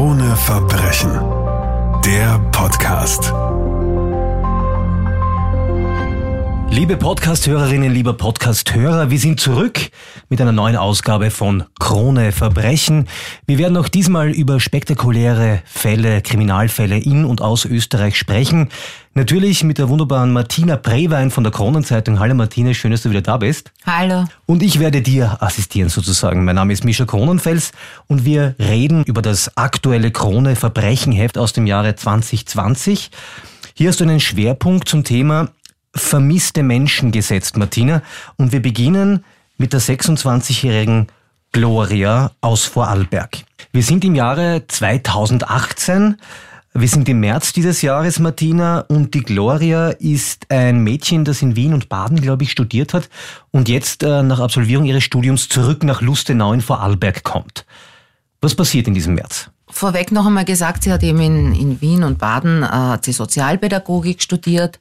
Krone Verbrechen. Der Podcast. Liebe Podcast-Hörerinnen, lieber Podcast-Hörer, wir sind zurück mit einer neuen Ausgabe von Krone Verbrechen. Wir werden auch diesmal über spektakuläre Fälle, Kriminalfälle in und aus Österreich sprechen. Natürlich mit der wunderbaren Martina Brewein von der Kronenzeitung. Hallo Martina, schön, dass du wieder da bist. Hallo. Und ich werde dir assistieren sozusagen. Mein Name ist Mischa Kronenfels und wir reden über das aktuelle Krone Verbrechenheft aus dem Jahre 2020. Hier hast du einen Schwerpunkt zum Thema vermisste Menschen gesetzt, Martina. Und wir beginnen mit der 26-jährigen Gloria aus Vorarlberg. Wir sind im Jahre 2018. Wir sind im März dieses Jahres, Martina, und die Gloria ist ein Mädchen, das in Wien und Baden, glaube ich, studiert hat und jetzt äh, nach Absolvierung ihres Studiums zurück nach Lustenau in Vorarlberg kommt. Was passiert in diesem März? Vorweg noch einmal gesagt, sie hat eben in, in Wien und Baden äh, hat sie Sozialpädagogik studiert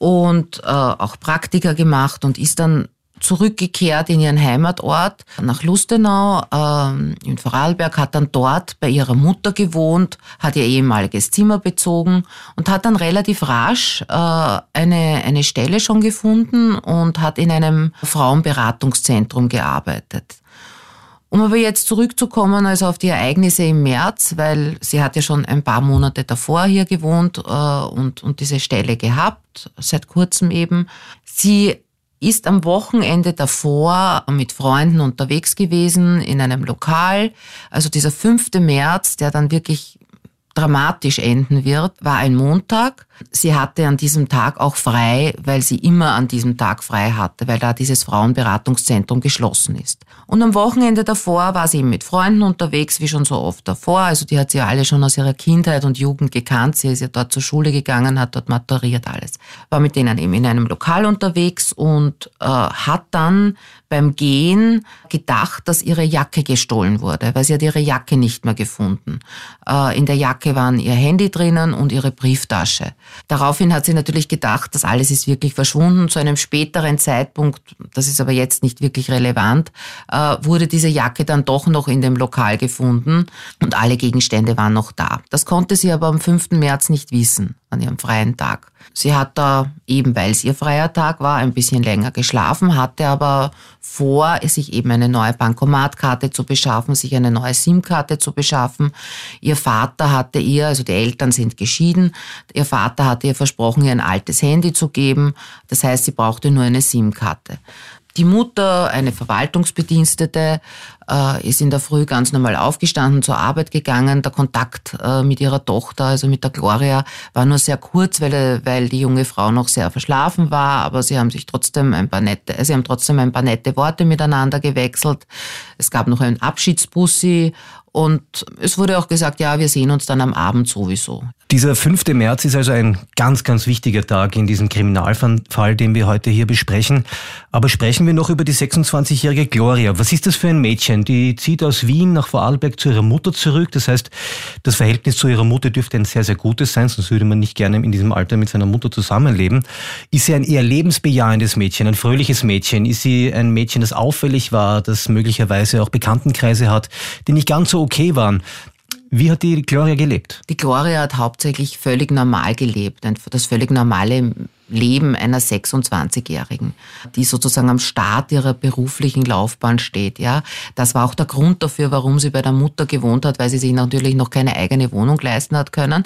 und äh, auch Praktika gemacht und ist dann zurückgekehrt in ihren Heimatort nach Lustenau ähm, in Vorarlberg, hat dann dort bei ihrer Mutter gewohnt, hat ihr ehemaliges Zimmer bezogen und hat dann relativ rasch äh, eine, eine Stelle schon gefunden und hat in einem Frauenberatungszentrum gearbeitet. Um aber jetzt zurückzukommen, also auf die Ereignisse im März, weil sie hat ja schon ein paar Monate davor hier gewohnt äh, und, und diese Stelle gehabt, seit kurzem eben. Sie ist am Wochenende davor mit Freunden unterwegs gewesen in einem Lokal. Also dieser 5. März, der dann wirklich dramatisch enden wird, war ein Montag. Sie hatte an diesem Tag auch frei, weil sie immer an diesem Tag frei hatte, weil da dieses Frauenberatungszentrum geschlossen ist. Und am Wochenende davor war sie mit Freunden unterwegs, wie schon so oft davor. Also die hat sie ja alle schon aus ihrer Kindheit und Jugend gekannt. Sie ist ja dort zur Schule gegangen, hat dort maturiert alles. War mit denen eben in einem Lokal unterwegs und äh, hat dann beim Gehen gedacht, dass ihre Jacke gestohlen wurde, weil sie hat ihre Jacke nicht mehr gefunden. Äh, in der Jacke waren ihr Handy drinnen und ihre Brieftasche. Daraufhin hat sie natürlich gedacht, das alles ist wirklich verschwunden. Zu einem späteren Zeitpunkt, das ist aber jetzt nicht wirklich relevant, äh, wurde diese Jacke dann doch noch in dem Lokal gefunden und alle Gegenstände waren noch da. Das konnte sie aber am 5. März nicht wissen, an ihrem freien Tag. Sie hat da, eben weil es ihr freier Tag war, ein bisschen länger geschlafen, hatte aber vor, sich eben eine neue Bankomatkarte zu beschaffen, sich eine neue SIM-Karte zu beschaffen. Ihr Vater hatte ihr, also die Eltern sind geschieden, ihr Vater hatte ihr versprochen, ihr ein altes Handy zu geben. Das heißt, sie brauchte nur eine SIM-Karte. Die Mutter, eine Verwaltungsbedienstete, äh, ist in der Früh ganz normal aufgestanden, zur Arbeit gegangen. Der Kontakt äh, mit ihrer Tochter, also mit der Gloria, war nur sehr kurz, weil, weil die junge Frau noch sehr verschlafen war. Aber sie haben sich trotzdem ein paar nette, sie haben trotzdem ein paar nette Worte miteinander gewechselt. Es gab noch einen Abschiedsbussi und es wurde auch gesagt, ja, wir sehen uns dann am Abend sowieso. Dieser 5. März ist also ein ganz, ganz wichtiger Tag in diesem Kriminalfall, den wir heute hier besprechen. Aber sprechen wir noch über die 26-jährige Gloria. Was ist das für ein Mädchen? Die zieht aus Wien nach Vorarlberg zu ihrer Mutter zurück. Das heißt, das Verhältnis zu ihrer Mutter dürfte ein sehr, sehr gutes sein, sonst würde man nicht gerne in diesem Alter mit seiner Mutter zusammenleben. Ist sie ein eher lebensbejahendes Mädchen, ein fröhliches Mädchen? Ist sie ein Mädchen, das auffällig war, das möglicherweise auch Bekanntenkreise hat, die nicht ganz so okay waren? Wie hat die Gloria gelebt? Die Gloria hat hauptsächlich völlig normal gelebt, das völlig normale Leben einer 26-Jährigen, die sozusagen am Start ihrer beruflichen Laufbahn steht. Ja, das war auch der Grund dafür, warum sie bei der Mutter gewohnt hat, weil sie sich natürlich noch keine eigene Wohnung leisten hat können.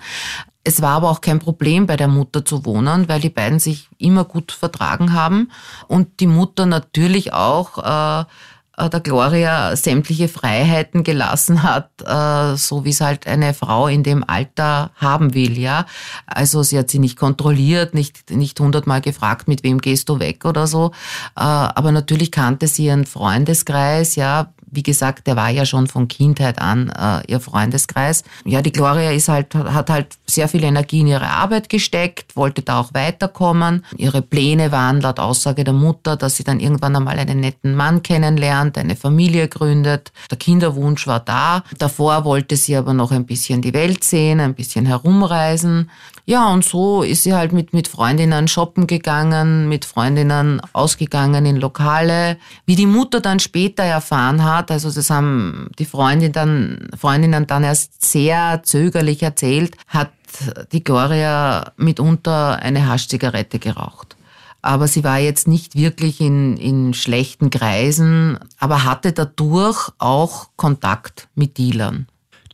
Es war aber auch kein Problem, bei der Mutter zu wohnen, weil die beiden sich immer gut vertragen haben und die Mutter natürlich auch äh, der Gloria sämtliche Freiheiten gelassen hat, äh, so wie es halt eine Frau in dem Alter haben will, ja. Also sie hat sie nicht kontrolliert, nicht, nicht hundertmal gefragt, mit wem gehst du weg oder so. Äh, aber natürlich kannte sie ihren Freundeskreis, ja, wie gesagt, der war ja schon von Kindheit an äh, ihr Freundeskreis. Ja, die Gloria ist halt, hat halt sehr viel Energie in ihre Arbeit gesteckt, wollte da auch weiterkommen. Ihre Pläne waren laut Aussage der Mutter, dass sie dann irgendwann einmal einen netten Mann kennenlernt, eine Familie gründet. Der Kinderwunsch war da. Davor wollte sie aber noch ein bisschen die Welt sehen, ein bisschen herumreisen. Ja, und so ist sie halt mit, mit Freundinnen shoppen gegangen, mit Freundinnen ausgegangen in Lokale. Wie die Mutter dann später erfahren hat, Bankomat. Also das haben die Freundin dann, Freundinnen dann erst sehr zögerlich erzählt, hat die Gloria mitunter eine Haschzigarette geraucht. Aber sie war jetzt nicht wirklich in, in schlechten Kreisen, aber hatte dadurch auch Kontakt mit Dealern.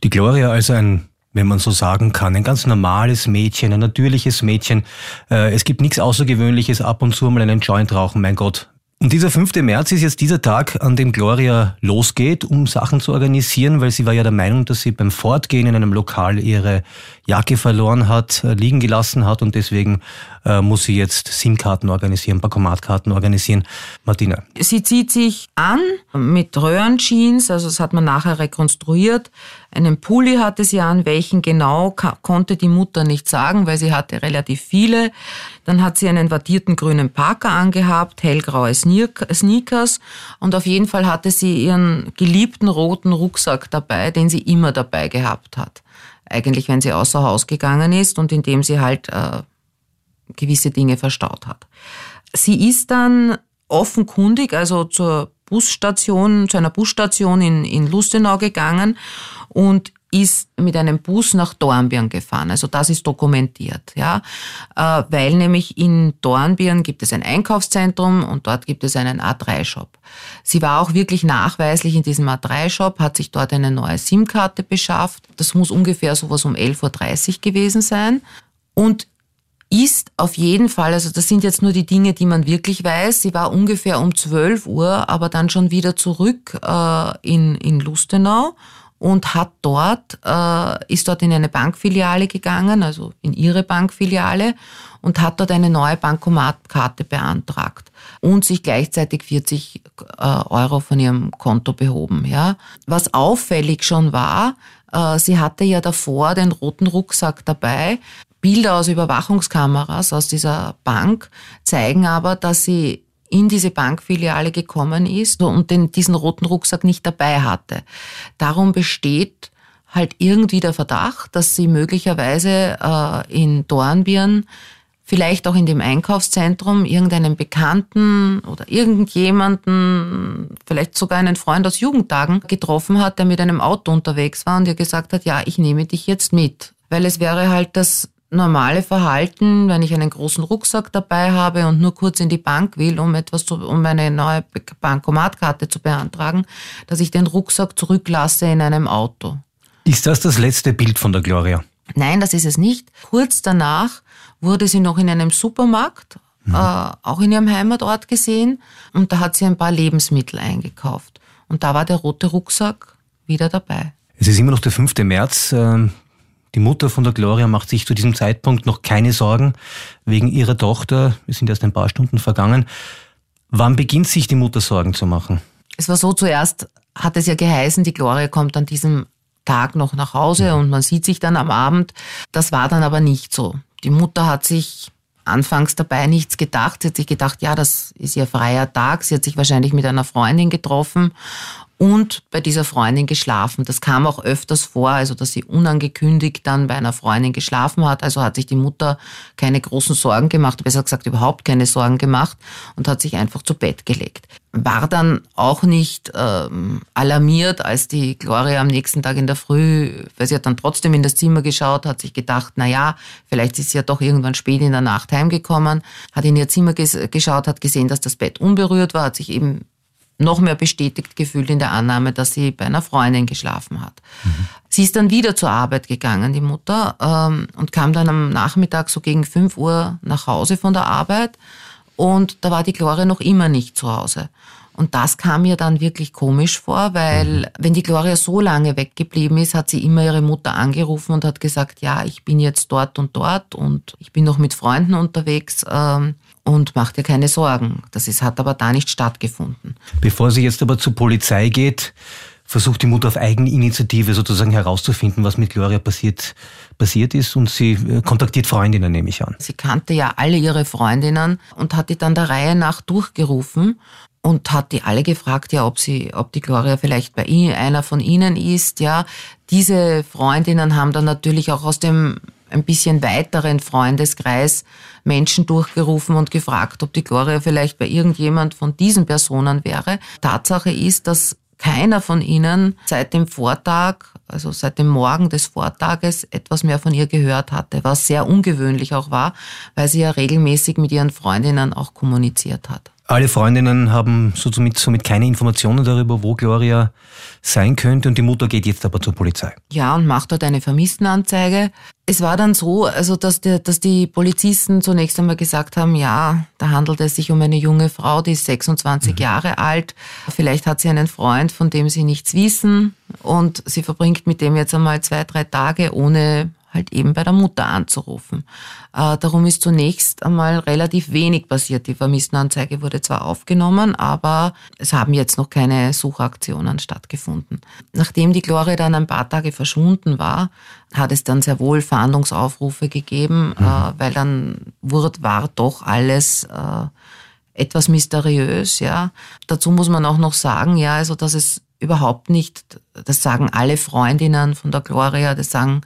Die Gloria als ein wenn man so sagen kann. Ein ganz normales Mädchen, ein natürliches Mädchen. Äh, es gibt nichts Außergewöhnliches, ab und zu mal einen Joint rauchen, mein Gott. Und dieser 5. März ist jetzt dieser Tag, an dem Gloria losgeht, um Sachen zu organisieren, weil sie war ja der Meinung, dass sie beim Fortgehen in einem Lokal ihre Jacke verloren hat, äh, liegen gelassen hat und deswegen äh, muss sie jetzt SIM-Karten organisieren, Bankomatkarten organisieren. Martina. Sie zieht sich an mit Röhrenjeans, also das hat man nachher rekonstruiert. Einen Pulli hatte sie an, welchen genau konnte die Mutter nicht sagen, weil sie hatte relativ viele. Dann hat sie einen wattierten grünen Parker angehabt, hellgraue Sneakers und auf jeden Fall hatte sie ihren geliebten roten Rucksack dabei, den sie immer dabei gehabt hat. Eigentlich, wenn sie außer Haus gegangen ist und in dem sie halt äh, gewisse Dinge verstaut hat. Sie ist dann offenkundig, also zur Busstation, zu einer Busstation in, in Lustenau gegangen und ist mit einem Bus nach Dornbirn gefahren. Also das ist dokumentiert, ja, äh, weil nämlich in Dornbirn gibt es ein Einkaufszentrum und dort gibt es einen A3-Shop. Sie war auch wirklich nachweislich in diesem A3-Shop, hat sich dort eine neue SIM-Karte beschafft. Das muss ungefähr sowas um 11.30 Uhr gewesen sein. Und ist auf jeden Fall, also das sind jetzt nur die Dinge, die man wirklich weiß. Sie war ungefähr um 12 Uhr, aber dann schon wieder zurück äh, in, in Lustenau und hat dort, äh, ist dort in eine Bankfiliale gegangen, also in ihre Bankfiliale und hat dort eine neue Bankomatkarte beantragt und sich gleichzeitig 40 äh, Euro von ihrem Konto behoben. Ja. Was auffällig schon war, äh, sie hatte ja davor den roten Rucksack dabei. Bilder aus Überwachungskameras aus dieser Bank zeigen aber, dass sie in diese Bankfiliale gekommen ist und den, diesen roten Rucksack nicht dabei hatte. Darum besteht halt irgendwie der Verdacht, dass sie möglicherweise äh, in Dornbirn vielleicht auch in dem Einkaufszentrum irgendeinen Bekannten oder irgendjemanden, vielleicht sogar einen Freund aus Jugendtagen getroffen hat, der mit einem Auto unterwegs war und ihr gesagt hat, ja, ich nehme dich jetzt mit. Weil es wäre halt das normale Verhalten, wenn ich einen großen Rucksack dabei habe und nur kurz in die Bank will, um etwas zu, um eine neue Bankomatkarte zu beantragen, dass ich den Rucksack zurücklasse in einem Auto. Ist das das letzte Bild von der Gloria? Nein, das ist es nicht. Kurz danach wurde sie noch in einem Supermarkt, mhm. äh, auch in ihrem Heimatort gesehen, und da hat sie ein paar Lebensmittel eingekauft. Und da war der rote Rucksack wieder dabei. Es ist immer noch der 5. März. Ähm, die Mutter von der Gloria macht sich zu diesem Zeitpunkt noch keine Sorgen wegen ihrer Tochter. Wir sind erst ein paar Stunden vergangen. Wann beginnt sich die Mutter Sorgen zu machen? Es war so, zuerst hat es ja geheißen, die Gloria kommt an diesem Tag noch nach Hause und man sieht sich dann am Abend. Das war dann aber nicht so. Die Mutter hat sich anfangs dabei nichts gedacht. Sie hat sich gedacht, ja, das ist ihr freier Tag. Sie hat sich wahrscheinlich mit einer Freundin getroffen und bei dieser Freundin geschlafen. Das kam auch öfters vor, also dass sie unangekündigt dann bei einer Freundin geschlafen hat. Also hat sich die Mutter keine großen Sorgen gemacht, besser gesagt überhaupt keine Sorgen gemacht und hat sich einfach zu Bett gelegt. War dann auch nicht ähm, alarmiert, als die Gloria am nächsten Tag in der Früh, weil sie hat dann trotzdem in das Zimmer geschaut, hat sich gedacht, na ja, vielleicht ist sie ja doch irgendwann spät in der Nacht heimgekommen, hat in ihr Zimmer geschaut, hat gesehen, dass das Bett unberührt war, hat sich eben noch mehr bestätigt gefühlt in der Annahme, dass sie bei einer Freundin geschlafen hat. Mhm. Sie ist dann wieder zur Arbeit gegangen, die Mutter, ähm, und kam dann am Nachmittag so gegen 5 Uhr nach Hause von der Arbeit. Und da war die Gloria noch immer nicht zu Hause. Und das kam mir dann wirklich komisch vor, weil mhm. wenn die Gloria so lange weggeblieben ist, hat sie immer ihre Mutter angerufen und hat gesagt, ja, ich bin jetzt dort und dort und ich bin noch mit Freunden unterwegs. Ähm, und mach dir keine Sorgen. Das ist, hat aber da nicht stattgefunden. Bevor sie jetzt aber zur Polizei geht, versucht die Mutter auf Eigeninitiative sozusagen herauszufinden, was mit Gloria passiert, passiert ist und sie äh, kontaktiert Freundinnen, nehme ich an. Sie kannte ja alle ihre Freundinnen und hat die dann der Reihe nach durchgerufen und hat die alle gefragt, ja, ob sie, ob die Gloria vielleicht bei einer von ihnen ist, ja. Diese Freundinnen haben dann natürlich auch aus dem ein bisschen weiteren Freundeskreis Menschen durchgerufen und gefragt, ob die Gloria vielleicht bei irgendjemand von diesen Personen wäre. Tatsache ist, dass keiner von ihnen seit dem Vortag, also seit dem Morgen des Vortages, etwas mehr von ihr gehört hatte, was sehr ungewöhnlich auch war, weil sie ja regelmäßig mit ihren Freundinnen auch kommuniziert hat. Alle Freundinnen haben somit, somit keine Informationen darüber, wo Gloria sein könnte und die Mutter geht jetzt aber zur Polizei. Ja, und macht dort eine Vermisstenanzeige. Es war dann so, also dass, der, dass die Polizisten zunächst einmal gesagt haben, ja, da handelt es sich um eine junge Frau, die ist 26 mhm. Jahre alt. Vielleicht hat sie einen Freund, von dem sie nichts wissen und sie verbringt mit dem jetzt einmal zwei, drei Tage ohne halt eben bei der Mutter anzurufen. Äh, darum ist zunächst einmal relativ wenig passiert. Die Vermisstenanzeige wurde zwar aufgenommen, aber es haben jetzt noch keine Suchaktionen stattgefunden. Nachdem die Gloria dann ein paar Tage verschwunden war, hat es dann sehr wohl Fahndungsaufrufe gegeben, äh, mhm. weil dann wurde, war doch alles äh, etwas mysteriös, ja. Dazu muss man auch noch sagen, ja, also, dass es überhaupt nicht, das sagen alle Freundinnen von der Gloria, das sagen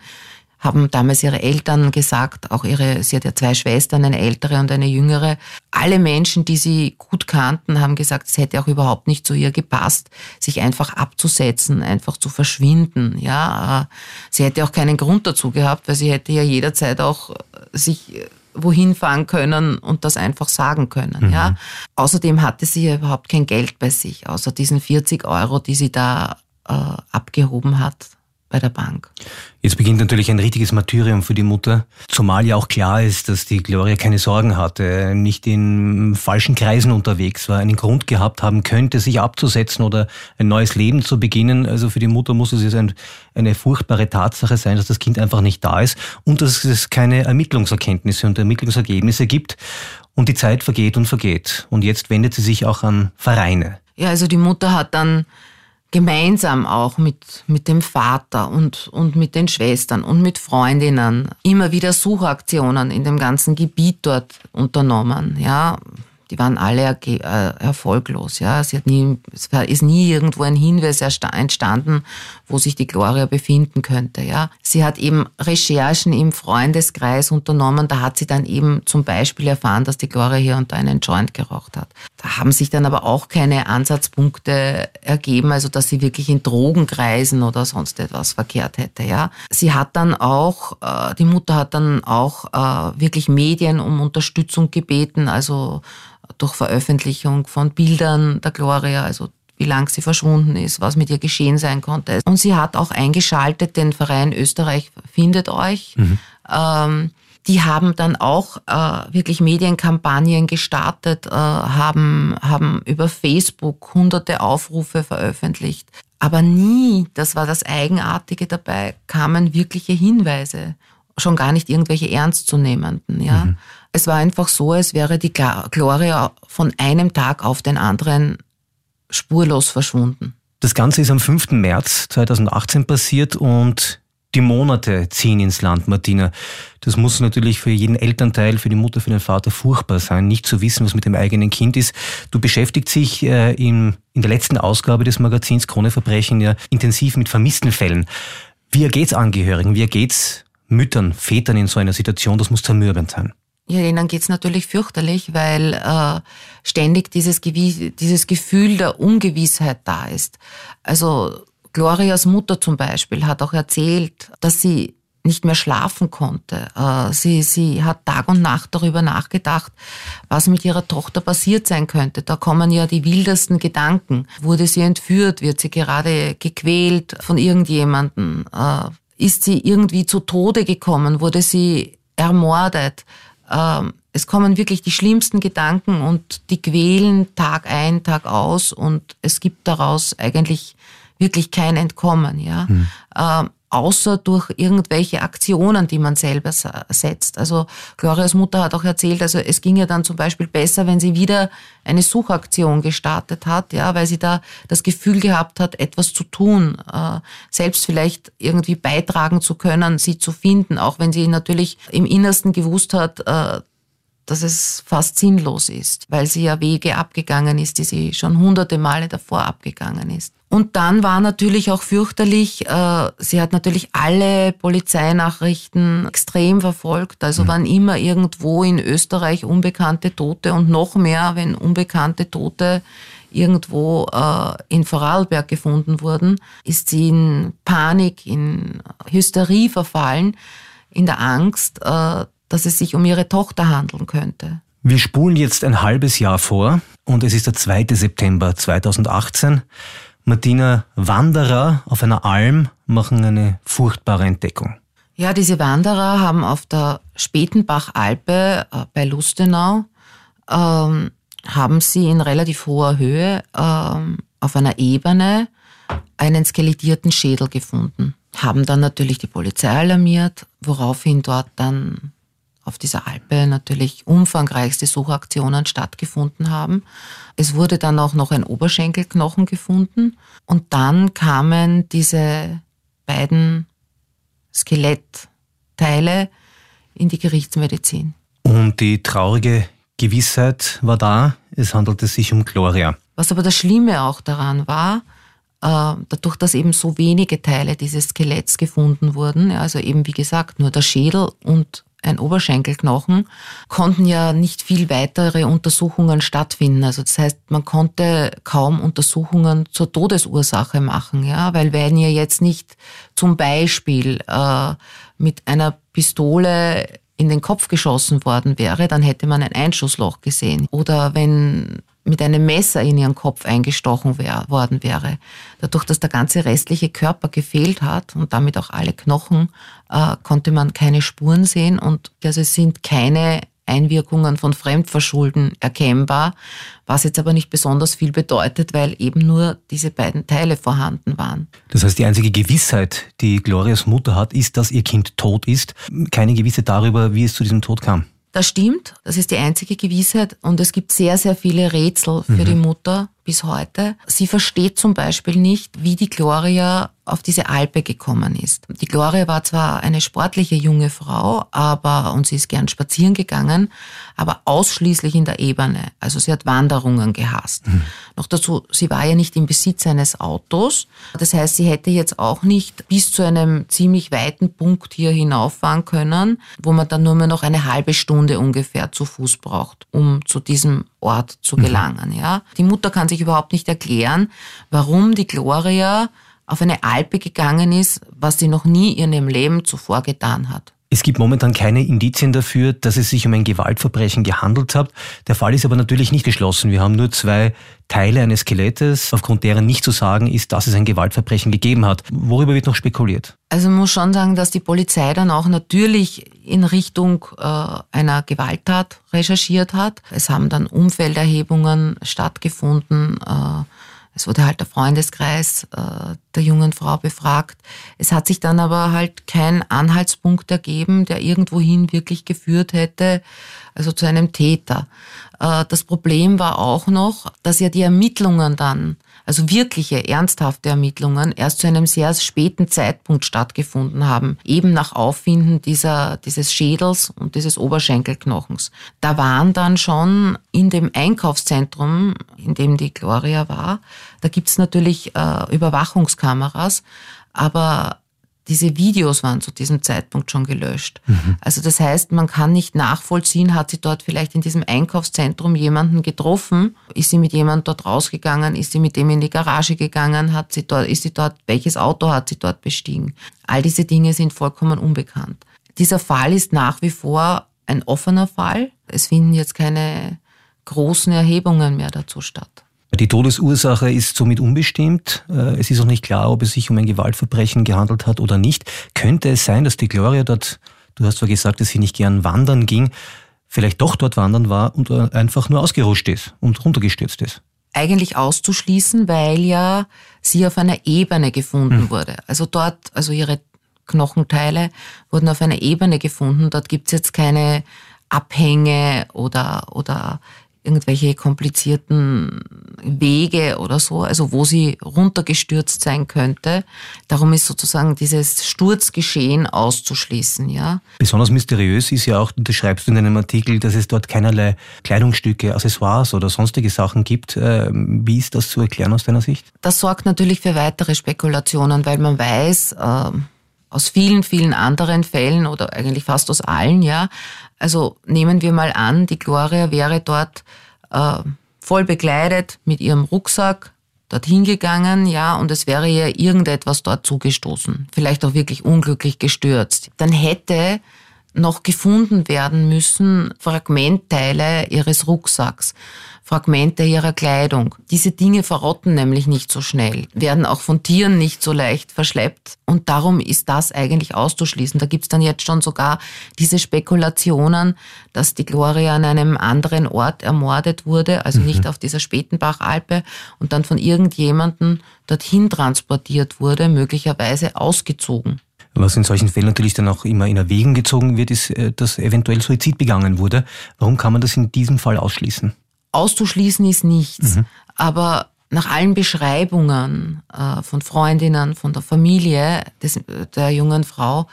haben damals ihre Eltern gesagt, auch ihre, sie hat ja zwei Schwestern, eine ältere und eine jüngere. Alle Menschen, die sie gut kannten, haben gesagt, es hätte auch überhaupt nicht zu ihr gepasst, sich einfach abzusetzen, einfach zu verschwinden. Ja, sie hätte auch keinen Grund dazu gehabt, weil sie hätte ja jederzeit auch sich wohin fahren können und das einfach sagen können. Mhm. Ja. Außerdem hatte sie ja überhaupt kein Geld bei sich, außer diesen 40 Euro, die sie da äh, abgehoben hat bei der Bank. Jetzt beginnt natürlich ein richtiges Martyrium für die Mutter, zumal ja auch klar ist, dass die Gloria keine Sorgen hatte, nicht in falschen Kreisen unterwegs war, einen Grund gehabt haben könnte, sich abzusetzen oder ein neues Leben zu beginnen. Also für die Mutter muss es jetzt ein, eine furchtbare Tatsache sein, dass das Kind einfach nicht da ist und dass es keine Ermittlungserkenntnisse und Ermittlungsergebnisse gibt und die Zeit vergeht und vergeht. Und jetzt wendet sie sich auch an Vereine. Ja, also die Mutter hat dann gemeinsam auch mit, mit dem Vater und, und mit den Schwestern und mit Freundinnen immer wieder Suchaktionen in dem ganzen Gebiet dort unternommen. Ja, die waren alle äh, erfolglos. Ja, sie hat nie, es ist nie irgendwo ein Hinweis entstanden, wo sich die Gloria befinden könnte. Ja, sie hat eben Recherchen im Freundeskreis unternommen. Da hat sie dann eben zum Beispiel erfahren, dass die Gloria hier und da einen Joint geraucht hat. Da haben sich dann aber auch keine Ansatzpunkte ergeben, also dass sie wirklich in Drogenkreisen oder sonst etwas verkehrt hätte. Ja, sie hat dann auch, äh, die Mutter hat dann auch äh, wirklich Medien um Unterstützung gebeten, also durch Veröffentlichung von Bildern der Gloria, also wie lang sie verschwunden ist, was mit ihr geschehen sein konnte. Und sie hat auch eingeschaltet den Verein Österreich findet euch. Mhm. Ähm, die haben dann auch äh, wirklich Medienkampagnen gestartet, äh, haben, haben über Facebook hunderte Aufrufe veröffentlicht. Aber nie, das war das Eigenartige dabei, kamen wirkliche Hinweise. Schon gar nicht irgendwelche ernstzunehmenden, ja. Mhm. Es war einfach so, als wäre die Gloria von einem Tag auf den anderen spurlos verschwunden. Das Ganze ist am 5. März 2018 passiert und die Monate ziehen ins Land, Martina. Das muss natürlich für jeden Elternteil, für die Mutter, für den Vater furchtbar sein, nicht zu wissen, was mit dem eigenen Kind ist. Du beschäftigst dich äh, in, in der letzten Ausgabe des Magazins Krone Verbrechen ja intensiv mit vermissten Fällen. Wie ergeht's Angehörigen? Wie ergeht's Müttern, Vätern in so einer Situation? Das muss zermürbend sein. Ja, denen geht's natürlich fürchterlich, weil äh, ständig dieses, dieses Gefühl der Ungewissheit da ist. Also Glorias Mutter zum Beispiel hat auch erzählt, dass sie nicht mehr schlafen konnte. Äh, sie, sie hat Tag und Nacht darüber nachgedacht, was mit ihrer Tochter passiert sein könnte. Da kommen ja die wildesten Gedanken. Wurde sie entführt? Wird sie gerade gequält von irgendjemandem? Äh, ist sie irgendwie zu Tode gekommen? Wurde sie ermordet? Ähm, es kommen wirklich die schlimmsten Gedanken und die quälen Tag ein, Tag aus und es gibt daraus eigentlich wirklich kein Entkommen, ja. Mhm. Ähm, außer durch irgendwelche Aktionen, die man selber setzt. Also Glorias Mutter hat auch erzählt, also es ging ja dann zum Beispiel besser, wenn sie wieder eine Suchaktion gestartet hat, ja, weil sie da das Gefühl gehabt hat, etwas zu tun, äh, selbst vielleicht irgendwie beitragen zu können, sie zu finden, auch wenn sie natürlich im Innersten gewusst hat, äh, dass es fast sinnlos ist, weil sie ja Wege abgegangen ist, die sie schon hunderte Male davor abgegangen ist. Und dann war natürlich auch fürchterlich, äh, sie hat natürlich alle Polizeinachrichten extrem verfolgt. Also mhm. wann immer irgendwo in Österreich unbekannte Tote und noch mehr, wenn unbekannte Tote irgendwo äh, in Vorarlberg gefunden wurden, ist sie in Panik, in Hysterie verfallen, in der Angst, äh, dass es sich um ihre Tochter handeln könnte. Wir spulen jetzt ein halbes Jahr vor und es ist der 2. September 2018. Martina Wanderer auf einer Alm machen eine furchtbare Entdeckung. Ja, diese Wanderer haben auf der Spätenbachalpe äh, bei Lustenau ähm, haben sie in relativ hoher Höhe ähm, auf einer Ebene einen skelettierten Schädel gefunden. Haben dann natürlich die Polizei alarmiert, woraufhin dort dann auf dieser Alpe natürlich umfangreichste Suchaktionen stattgefunden haben. Es wurde dann auch noch ein Oberschenkelknochen gefunden und dann kamen diese beiden Skelettteile in die Gerichtsmedizin. Und die traurige Gewissheit war da, es handelte sich um Gloria. Was aber das Schlimme auch daran war, äh, dadurch, dass eben so wenige Teile dieses Skeletts gefunden wurden, also eben wie gesagt nur der Schädel und ein Oberschenkelknochen, konnten ja nicht viel weitere Untersuchungen stattfinden. Also das heißt, man konnte kaum Untersuchungen zur Todesursache machen, ja, weil wenn ihr jetzt nicht zum Beispiel äh, mit einer Pistole in den Kopf geschossen worden wäre, dann hätte man ein Einschussloch gesehen. Oder wenn mit einem Messer in ihren Kopf eingestochen wär, worden wäre. Dadurch, dass der ganze restliche Körper gefehlt hat und damit auch alle Knochen, äh, konnte man keine Spuren sehen und also es sind keine Einwirkungen von Fremdverschulden erkennbar, was jetzt aber nicht besonders viel bedeutet, weil eben nur diese beiden Teile vorhanden waren. Das heißt, die einzige Gewissheit, die Glorias Mutter hat, ist, dass ihr Kind tot ist. Keine Gewissheit darüber, wie es zu diesem Tod kam. Das stimmt, das ist die einzige Gewissheit und es gibt sehr, sehr viele Rätsel für mhm. die Mutter bis heute. Sie versteht zum Beispiel nicht, wie die Gloria auf diese Alpe gekommen ist. Die Gloria war zwar eine sportliche junge Frau, aber, und sie ist gern spazieren gegangen, aber ausschließlich in der Ebene. Also sie hat Wanderungen gehasst. Mhm. Noch dazu, sie war ja nicht im Besitz eines Autos. Das heißt, sie hätte jetzt auch nicht bis zu einem ziemlich weiten Punkt hier hinauffahren können, wo man dann nur mehr noch eine halbe Stunde ungefähr zu Fuß braucht, um zu diesem Ort zu mhm. gelangen. Mhm. Ja, die Mutter kann sich überhaupt nicht erklären, warum die Gloria auf eine Alpe gegangen ist, was sie noch nie in ihrem Leben zuvor getan hat. Es gibt momentan keine Indizien dafür, dass es sich um ein Gewaltverbrechen gehandelt hat. Der Fall ist aber natürlich nicht geschlossen. Wir haben nur zwei Teile eines Skelettes, aufgrund deren nicht zu sagen ist, dass es ein Gewaltverbrechen gegeben hat. Worüber wird noch spekuliert? Also man muss schon sagen, dass die Polizei dann auch natürlich in Richtung äh, einer Gewalttat recherchiert hat. Es haben dann Umfelderhebungen stattgefunden. Äh, es wurde halt der Freundeskreis äh, der jungen Frau befragt. Es hat sich dann aber halt kein Anhaltspunkt ergeben, der irgendwohin wirklich geführt hätte, also zu einem Täter. Äh, das Problem war auch noch, dass ja die Ermittlungen dann also wirkliche, ernsthafte Ermittlungen, erst zu einem sehr späten Zeitpunkt stattgefunden haben, eben nach Auffinden dieser, dieses Schädels und dieses Oberschenkelknochens. Da waren dann schon in dem Einkaufszentrum, in dem die Gloria war, da gibt's natürlich äh, Überwachungskameras, aber diese Videos waren zu diesem Zeitpunkt schon gelöscht. Mhm. Also das heißt, man kann nicht nachvollziehen, hat sie dort vielleicht in diesem Einkaufszentrum jemanden getroffen, ist sie mit jemandem dort rausgegangen, ist sie mit dem in die Garage gegangen, hat sie dort, ist sie dort, welches Auto hat sie dort bestiegen? All diese Dinge sind vollkommen unbekannt. Dieser Fall ist nach wie vor ein offener Fall. Es finden jetzt keine großen Erhebungen mehr dazu statt. Die Todesursache ist somit unbestimmt. Äh, es ist auch nicht klar, ob es sich um ein Gewaltverbrechen gehandelt hat oder nicht. Könnte es sein, dass die Gloria dort, du hast zwar gesagt, dass sie nicht gern wandern ging, vielleicht doch dort wandern war und äh, einfach nur ausgerutscht ist und runtergestürzt ist? Eigentlich auszuschließen, weil ja sie auf einer Ebene gefunden hm. wurde. Also dort, also ihre Knochenteile wurden auf einer Ebene gefunden. Dort gibt's jetzt keine Abhänge oder, oder irgendwelche komplizierten Wege oder so, also wo sie runtergestürzt sein könnte. Darum ist sozusagen dieses Sturzgeschehen auszuschließen, ja. Besonders mysteriös ist ja auch, du schreibst in einem Artikel, dass es dort keinerlei Kleidungsstücke, Accessoires oder sonstige Sachen gibt. Ähm, wie ist das zu erklären aus deiner Sicht? Das sorgt natürlich für weitere Spekulationen, weil man weiß, ähm, aus vielen, vielen anderen Fällen oder eigentlich fast aus allen, ja. Also nehmen wir mal an, die Gloria wäre dort äh, voll bekleidet mit ihrem Rucksack dorthin gegangen, ja, und es wäre ihr irgendetwas dort zugestoßen, vielleicht auch wirklich unglücklich gestürzt. Dann hätte noch gefunden werden müssen Fragmentteile ihres Rucksacks. Fragmente ihrer Kleidung. Diese Dinge verrotten nämlich nicht so schnell, werden auch von Tieren nicht so leicht verschleppt. Und darum ist das eigentlich auszuschließen. Da gibt's dann jetzt schon sogar diese Spekulationen, dass die Gloria an einem anderen Ort ermordet wurde, also mhm. nicht auf dieser Spätenbachalpe und dann von irgendjemandem dorthin transportiert wurde, möglicherweise ausgezogen. Was in solchen Fällen natürlich dann auch immer in Erwägung gezogen wird, ist, äh, dass eventuell Suizid begangen wurde. Warum kann man das in diesem Fall ausschließen? Auszuschließen ist nichts, mhm. aber nach allen Beschreibungen äh, von Freundinnen, von der Familie des, der jungen Frau,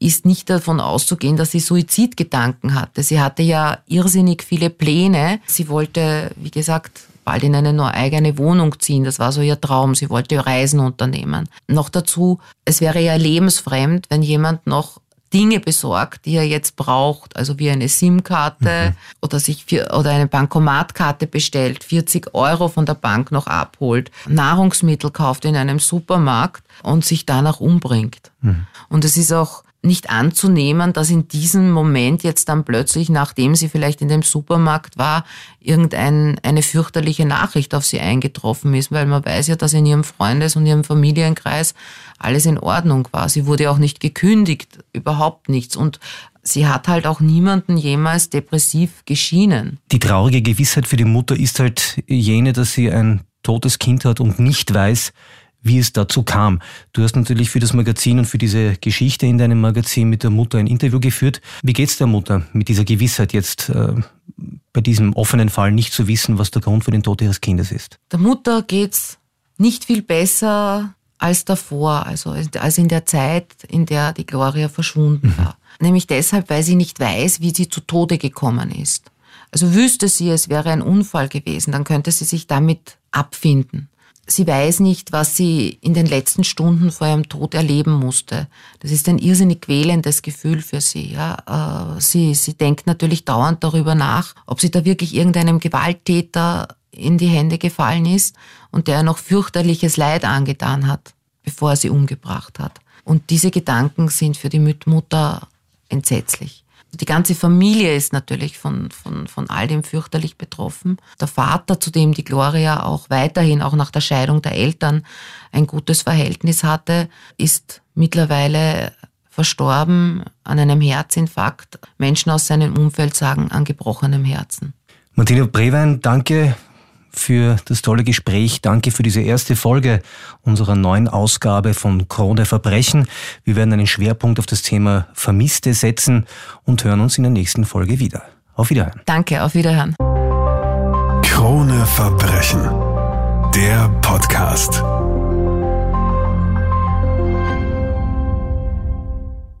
ist nicht davon auszugehen, dass sie Suizidgedanken hatte. Sie hatte ja irrsinnig viele Pläne. Sie wollte, wie gesagt, bald in eine neue eigene Wohnung ziehen. Das war so ihr Traum. Sie wollte Reisen unternehmen. Noch dazu, es wäre ja lebensfremd, wenn jemand noch Dinge besorgt, die er jetzt braucht, also wie eine SIM-Karte mhm. oder sich für, oder eine Bankomatkarte bestellt, 40 Euro von der Bank noch abholt, Nahrungsmittel kauft in einem Supermarkt und sich danach umbringt. Mhm. Und es ist auch nicht anzunehmen, dass in diesem Moment jetzt dann plötzlich, nachdem sie vielleicht in dem Supermarkt war, irgendeine fürchterliche Nachricht auf sie eingetroffen ist, weil man weiß ja, dass in ihrem Freundes- und ihrem Familienkreis alles in Ordnung war. Sie wurde auch nicht gekündigt, überhaupt nichts. Und sie hat halt auch niemanden jemals depressiv geschienen. Die traurige Gewissheit für die Mutter ist halt jene, dass sie ein totes Kind hat und nicht weiß, wie es dazu kam. Du hast natürlich für das Magazin und für diese Geschichte in deinem Magazin mit der Mutter ein Interview geführt. Wie geht's der Mutter mit dieser Gewissheit jetzt äh, bei diesem offenen Fall nicht zu wissen, was der Grund für den Tod ihres Kindes ist? Der Mutter geht's nicht viel besser als davor, also als in der Zeit, in der die Gloria verschwunden mhm. war. Nämlich deshalb, weil sie nicht weiß, wie sie zu Tode gekommen ist. Also wüsste sie, es wäre ein Unfall gewesen, dann könnte sie sich damit abfinden. Sie weiß nicht, was sie in den letzten Stunden vor ihrem Tod erleben musste. Das ist ein irrsinnig quälendes Gefühl für sie. Ja. Äh, sie, sie denkt natürlich dauernd darüber nach, ob sie da wirklich irgendeinem Gewalttäter in die Hände gefallen ist und der noch fürchterliches Leid angetan hat, bevor er sie umgebracht hat. Und diese Gedanken sind für die Mutter entsetzlich. Die ganze Familie ist natürlich von, von, von all dem fürchterlich betroffen. Der Vater, zu dem die Gloria auch weiterhin, auch nach der Scheidung der Eltern, ein gutes Verhältnis hatte, ist mittlerweile verstorben an einem Herzinfarkt. Menschen aus seinem Umfeld sagen an gebrochenem Herzen. Martina Brewein, danke für das tolle Gespräch. Danke für diese erste Folge unserer neuen Ausgabe von Krone Verbrechen. Wir werden einen Schwerpunkt auf das Thema Vermisste setzen und hören uns in der nächsten Folge wieder. Auf Wiederhören. Danke, auf Wiederhören. Krone Verbrechen. Der Podcast.